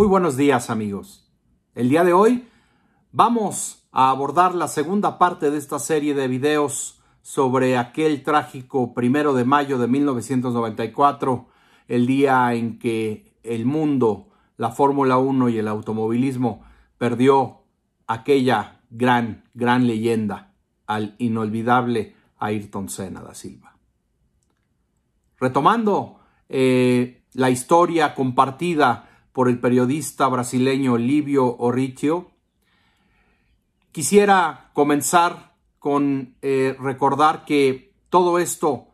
Muy buenos días amigos. El día de hoy vamos a abordar la segunda parte de esta serie de videos sobre aquel trágico primero de mayo de 1994, el día en que el mundo, la Fórmula 1 y el automovilismo perdió aquella gran, gran leyenda al inolvidable Ayrton Senna da Silva. Retomando eh, la historia compartida por el periodista brasileño Livio Orricio. Quisiera comenzar con eh, recordar que todo esto,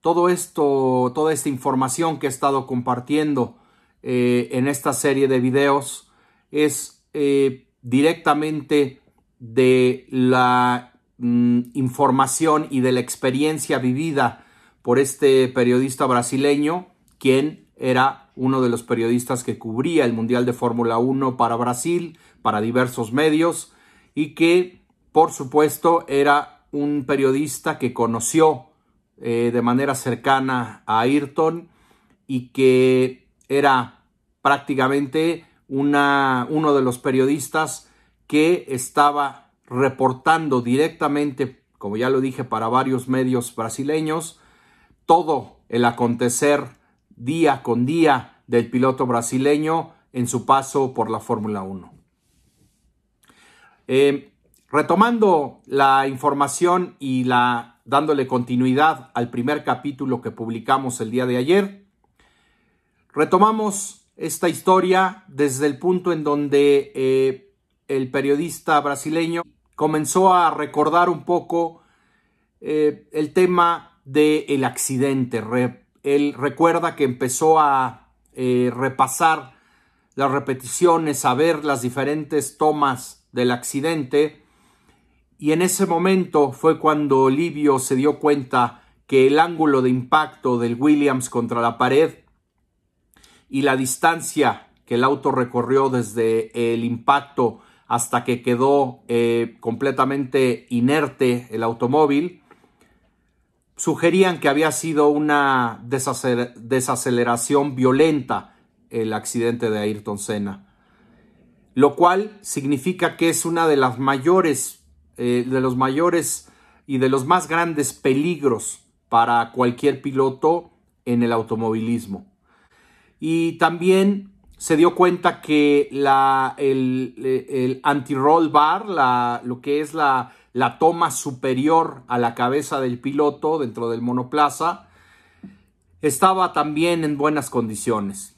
todo esto, toda esta información que he estado compartiendo eh, en esta serie de videos es eh, directamente de la mm, información y de la experiencia vivida por este periodista brasileño, quien era uno de los periodistas que cubría el Mundial de Fórmula 1 para Brasil, para diversos medios, y que, por supuesto, era un periodista que conoció eh, de manera cercana a Ayrton y que era prácticamente una, uno de los periodistas que estaba reportando directamente, como ya lo dije, para varios medios brasileños, todo el acontecer día con día del piloto brasileño en su paso por la Fórmula 1. Eh, retomando la información y la, dándole continuidad al primer capítulo que publicamos el día de ayer, retomamos esta historia desde el punto en donde eh, el periodista brasileño comenzó a recordar un poco eh, el tema del accidente, él recuerda que empezó a eh, repasar las repeticiones, a ver las diferentes tomas del accidente. Y en ese momento fue cuando Livio se dio cuenta que el ángulo de impacto del Williams contra la pared y la distancia que el auto recorrió desde el impacto hasta que quedó eh, completamente inerte el automóvil, sugerían que había sido una desaceleración violenta el accidente de Ayrton Senna, lo cual significa que es una de las mayores, eh, de los mayores y de los más grandes peligros para cualquier piloto en el automovilismo. Y también se dio cuenta que la, el, el anti-roll bar, la, lo que es la, la toma superior a la cabeza del piloto dentro del monoplaza, estaba también en buenas condiciones.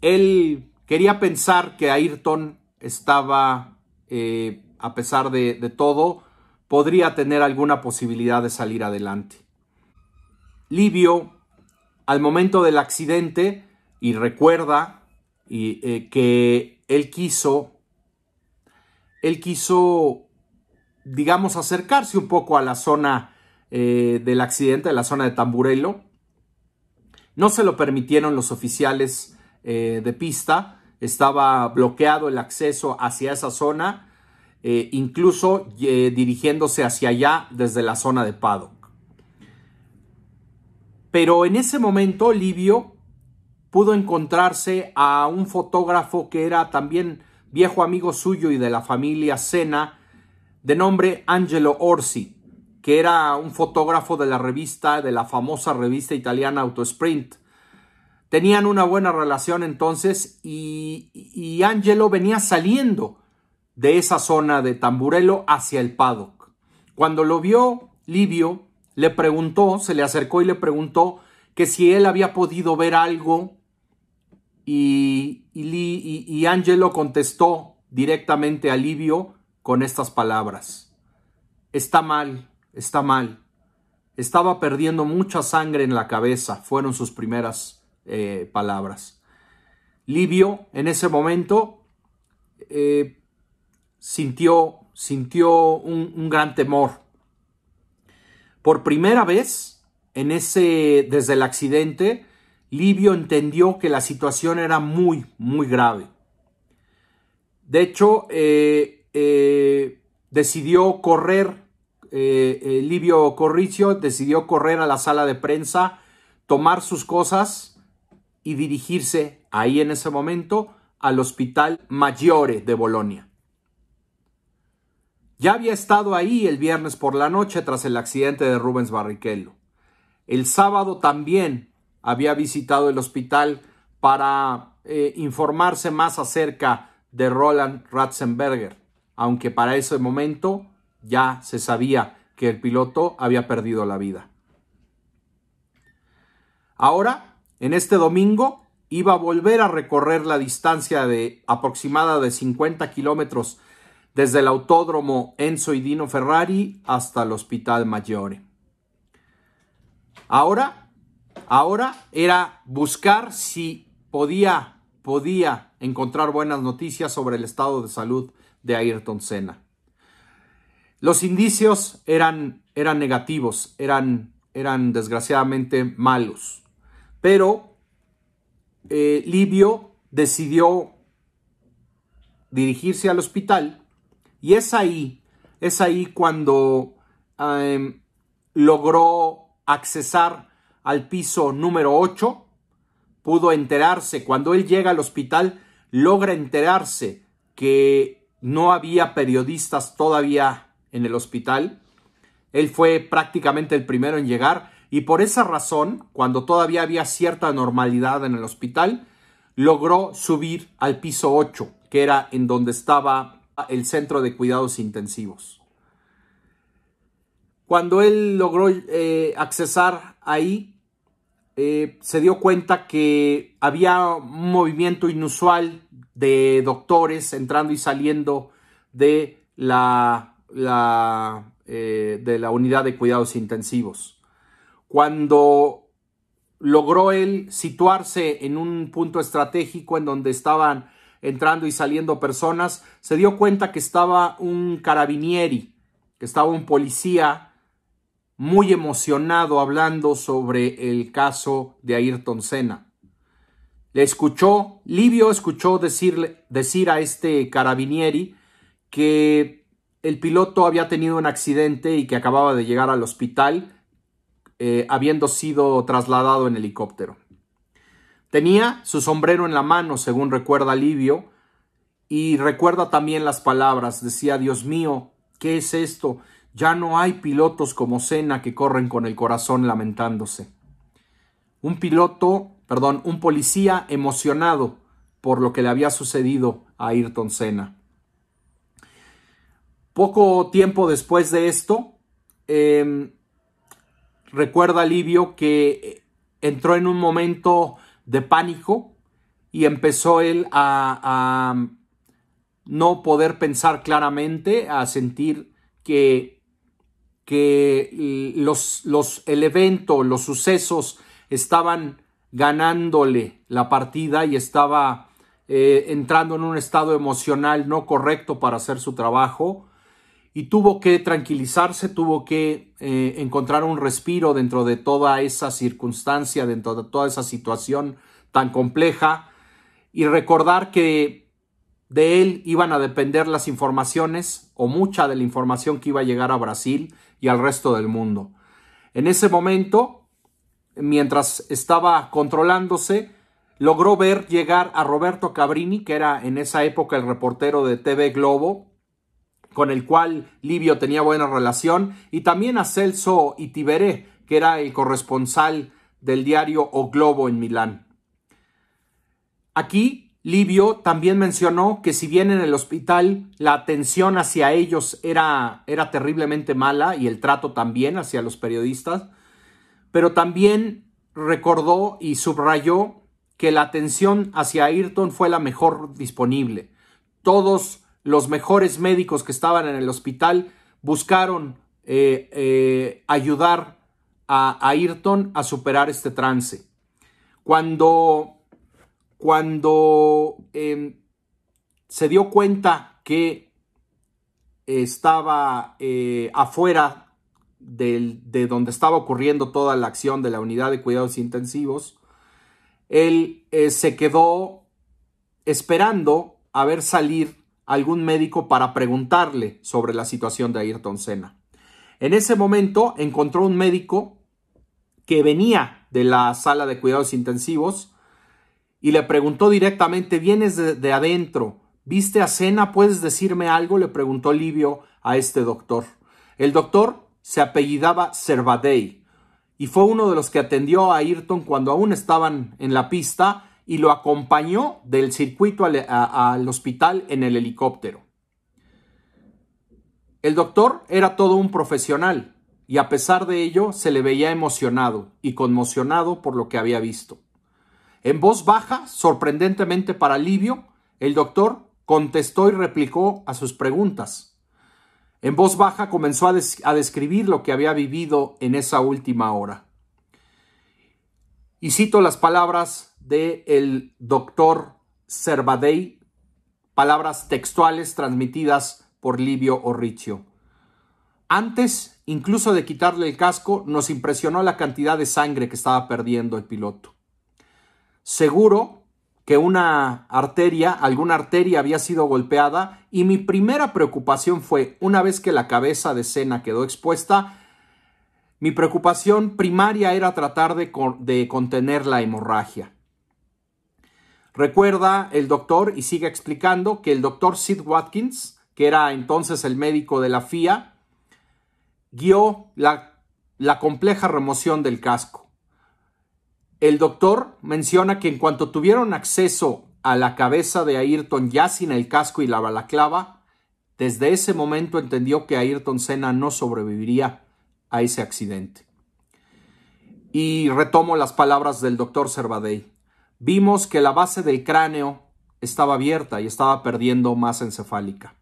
Él quería pensar que Ayrton estaba, eh, a pesar de, todo, podría tener alguna posibilidad de salir adelante. Livio, al momento del accidente, y recuerda y, eh, que él quiso, él quiso digamos, acercarse un poco a la zona eh, del accidente, a la zona de Tamburello. No se lo permitieron los oficiales eh, de pista, estaba bloqueado el acceso hacia esa zona, eh, incluso dirigiéndose hacia allá desde la zona de paddock. Pero en ese momento Livio pudo encontrarse a un fotógrafo que era también viejo amigo suyo y de la familia Sena, de nombre Angelo Orsi, que era un fotógrafo de la revista, de la famosa revista italiana Autosprint. Tenían una buena relación entonces y, Angelo venía saliendo de esa zona de Tamburello hacia el paddock. Cuando lo vio Livio, le preguntó, se le acercó y le preguntó que si él había podido ver algo y, y Angelo contestó directamente a Livio con estas palabras. Está mal, está mal. Estaba perdiendo mucha sangre en la cabeza, fueron sus primeras eh, palabras. Livio en ese momento eh, sintió, sintió un, gran temor. Por primera vez, en ese, desde el accidente, Livio entendió que la situación era muy, muy grave. De hecho, eh, eh, decidió correr, eh, Livio Corricio decidió correr a la sala de prensa, tomar sus cosas y dirigirse ahí en ese momento al Hospital Maggiore de Bolonia. Ya había estado ahí el viernes por la noche tras el accidente de Rubens Barrichello. El sábado también había visitado el hospital para eh, informarse más acerca de Roland Ratzenberger, aunque para ese momento ya se sabía que el piloto había perdido la vida. Ahora, en este domingo, iba a volver a recorrer la distancia de aproximada de 50 kilómetros desde el autódromo Enzo y Dino Ferrari hasta el Hospital Maggiore. Ahora, ahora era buscar si podía, podía encontrar buenas noticias sobre el estado de salud de Ayrton Senna. Los indicios eran, eran negativos, eran, eran desgraciadamente malos, pero eh, Livio decidió dirigirse al hospital y es ahí, es ahí cuando em, logró accesar al piso número 8, pudo enterarse, cuando él llega al hospital, logra enterarse que no había periodistas todavía en el hospital. Él fue prácticamente el primero en llegar y por esa razón, cuando todavía había cierta normalidad en el hospital, logró subir al piso 8, que era en donde estaba el centro de cuidados intensivos. Cuando él logró eh, accesar ahí, eh, se dio cuenta que había un movimiento inusual de doctores entrando y saliendo de la, eh, de la unidad de cuidados intensivos. Cuando logró él situarse en un punto estratégico en donde estaban entrando y saliendo personas, se dio cuenta que estaba un carabinieri, que estaba un policía muy emocionado hablando sobre el caso de Ayrton Senna. Le escuchó, Livio escuchó decirle, decir a este carabinieri que el piloto había tenido un accidente y que acababa de llegar al hospital, eh, habiendo sido trasladado en helicóptero. Tenía su sombrero en la mano, según recuerda Livio, y recuerda también las palabras. Decía, Dios mío, ¿qué es esto? Ya no hay pilotos como Senna que corren con el corazón lamentándose. Un piloto, perdón, un policía emocionado por lo que le había sucedido a Ayrton Senna. Poco tiempo después de esto, em, recuerda Livio que entró en un momento de pánico y empezó él a, no poder pensar claramente, a sentir que, que los, los, el evento, los sucesos estaban ganándole la partida y estaba eh, entrando en un estado emocional no correcto para hacer su trabajo y tuvo que tranquilizarse, tuvo que eh, encontrar un respiro dentro de toda esa circunstancia, dentro de toda esa situación tan compleja y recordar que de él iban a depender las informaciones o mucha de la información que iba a llegar a Brasil y al resto del mundo. En ese momento, mientras estaba controlándose, logró ver llegar a Roberto Cabrini, que era en esa época el reportero de TV Globo, con el cual Livio tenía buena relación, y también a Celso Itiberé, que era el corresponsal del diario O Globo en Milán. Aquí, Livio también mencionó que si bien en el hospital la atención hacia ellos era, era terriblemente mala y el trato también hacia los periodistas, pero también recordó y subrayó que la atención hacia Ayrton fue la mejor disponible. Todos los mejores médicos que estaban en el hospital buscaron eh, eh, ayudar a Ayrton a superar este trance. Cuando cuando em, se dio cuenta que estaba eh, afuera de donde estaba ocurriendo toda la acción de la unidad de cuidados intensivos, él eh, se quedó esperando a ver salir algún médico para preguntarle sobre la situación de Ayrton Senna. En ese momento encontró un médico que venía de la sala de cuidados intensivos y le preguntó directamente, vienes de, adentro, ¿viste a Cena? ¿Puedes decirme algo? Le preguntó Livio a este doctor. El doctor se apellidaba Servadei y fue uno de los que atendió a Ayrton cuando aún estaban en la pista y lo acompañó del circuito al hospital en el helicóptero. El doctor era todo un profesional y a pesar de ello se le veía emocionado y conmocionado por lo que había visto. En voz baja, sorprendentemente para Livio, el doctor contestó y replicó a sus preguntas. En voz baja comenzó a, describir lo que había vivido en esa última hora. Y cito las palabras del el doctor Servadei, palabras textuales transmitidas por Livio Orricio. Antes, incluso de quitarle el casco, nos impresionó la cantidad de sangre que estaba perdiendo el piloto. Seguro que una arteria, alguna arteria había sido golpeada y mi primera preocupación fue, una vez que la cabeza de Cena quedó expuesta, mi preocupación primaria era tratar de, contener la hemorragia. Recuerda el doctor y sigue explicando que el doctor Sid Watkins, que era entonces el médico de la FIA, guió la compleja remoción del casco. El doctor menciona que en cuanto tuvieron acceso a la cabeza de Ayrton ya sin el casco y la balaclava, desde ese momento entendió que Ayrton Senna no sobreviviría a ese accidente. Y retomo las palabras del doctor Servadei. Vimos que la base del cráneo estaba abierta y estaba perdiendo masa encefálica.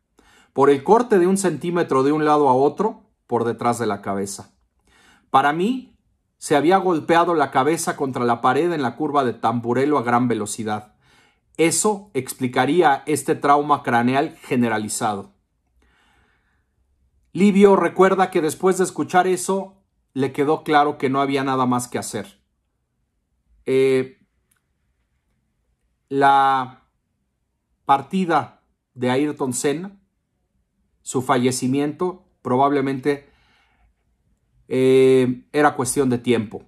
Por el corte de un centímetro de un lado a otro, por detrás de la cabeza. Para mí, se había golpeado la cabeza contra la pared en la curva de Tamburelo a gran velocidad. Eso explicaría este trauma craneal generalizado. Livio recuerda que después de escuchar eso, le quedó claro que no había nada más que hacer. Eh, la partida de Ayrton Senna, su fallecimiento, probablemente eh, era cuestión de tiempo.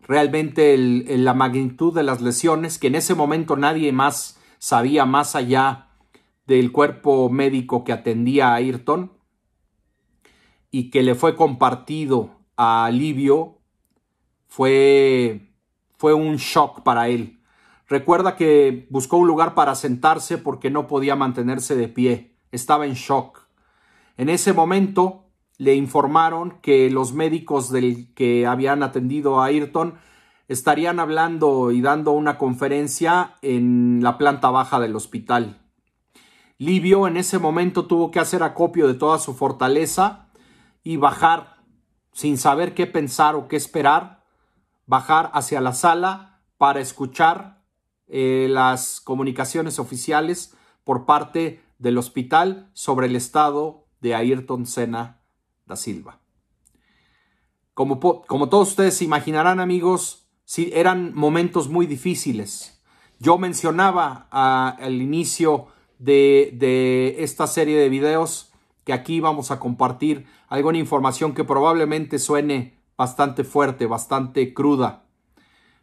Realmente la magnitud de las lesiones, que en ese momento nadie más sabía más allá del cuerpo médico que atendía a Ayrton y que le fue compartido a Livio, fue, fue un shock para él. Recuerda que buscó un lugar para sentarse porque no podía mantenerse de pie, estaba en shock. En ese momento le informaron que los médicos del que habían atendido a Ayrton estarían hablando y dando una conferencia en la planta baja del hospital. Livio en ese momento tuvo que hacer acopio de toda su fortaleza y bajar sin saber qué pensar o qué esperar, bajar hacia la sala para escuchar eh, las comunicaciones oficiales por parte del hospital sobre el estado de Ayrton Senna da Silva. Como, como todos ustedes imaginarán, amigos, sí, eran momentos muy difíciles. Yo mencionaba al inicio de, de esta serie de videos que aquí vamos a compartir alguna información que probablemente suene bastante fuerte, bastante cruda,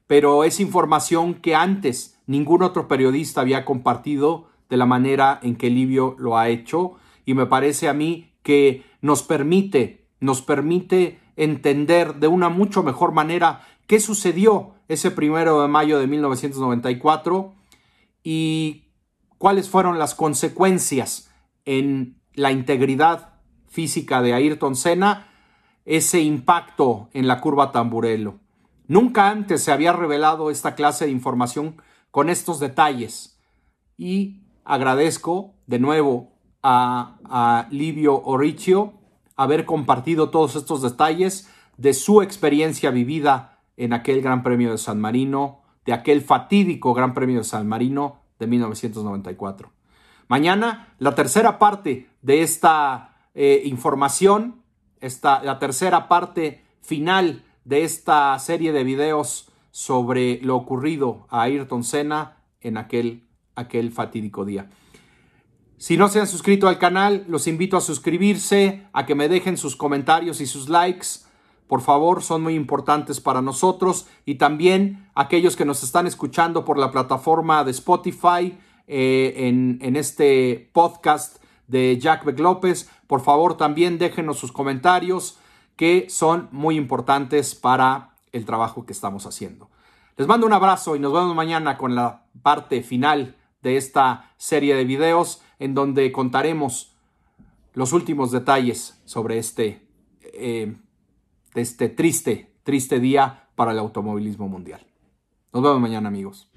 pero es información que antes ningún otro periodista había compartido de la manera en que Livio lo ha hecho y me parece a mí que nos permite, nos permite entender de una mucho mejor manera qué sucedió ese primero de mayo de 1994 y cuáles fueron las consecuencias en la integridad física de Ayrton Senna, ese impacto en la curva Tamburello. Nunca antes se había revelado esta clase de información con estos detalles y agradezco de nuevo a, Livio Oricio haber compartido todos estos detalles de su experiencia vivida en aquel Gran Premio de San Marino, de aquel fatídico Gran Premio de San Marino de 1994. Mañana la tercera parte de esta eh, información, esta, la tercera parte final de esta serie de videos sobre lo ocurrido a Ayrton Senna en aquel, aquel fatídico día. Si no se han suscrito al canal, los invito a suscribirse, a que me dejen sus comentarios y sus likes por favor, son muy importantes para nosotros y también aquellos que nos están escuchando por la plataforma de Spotify eh, en, en, este podcast de Jack Beck López. Por favor, también déjenos sus comentarios que son muy importantes para el trabajo que estamos haciendo. Les mando un abrazo y nos vemos mañana con la parte final de esta serie de videos en donde contaremos los últimos detalles sobre este, eh, este triste, triste día para el automovilismo mundial. Nos vemos mañana amigos.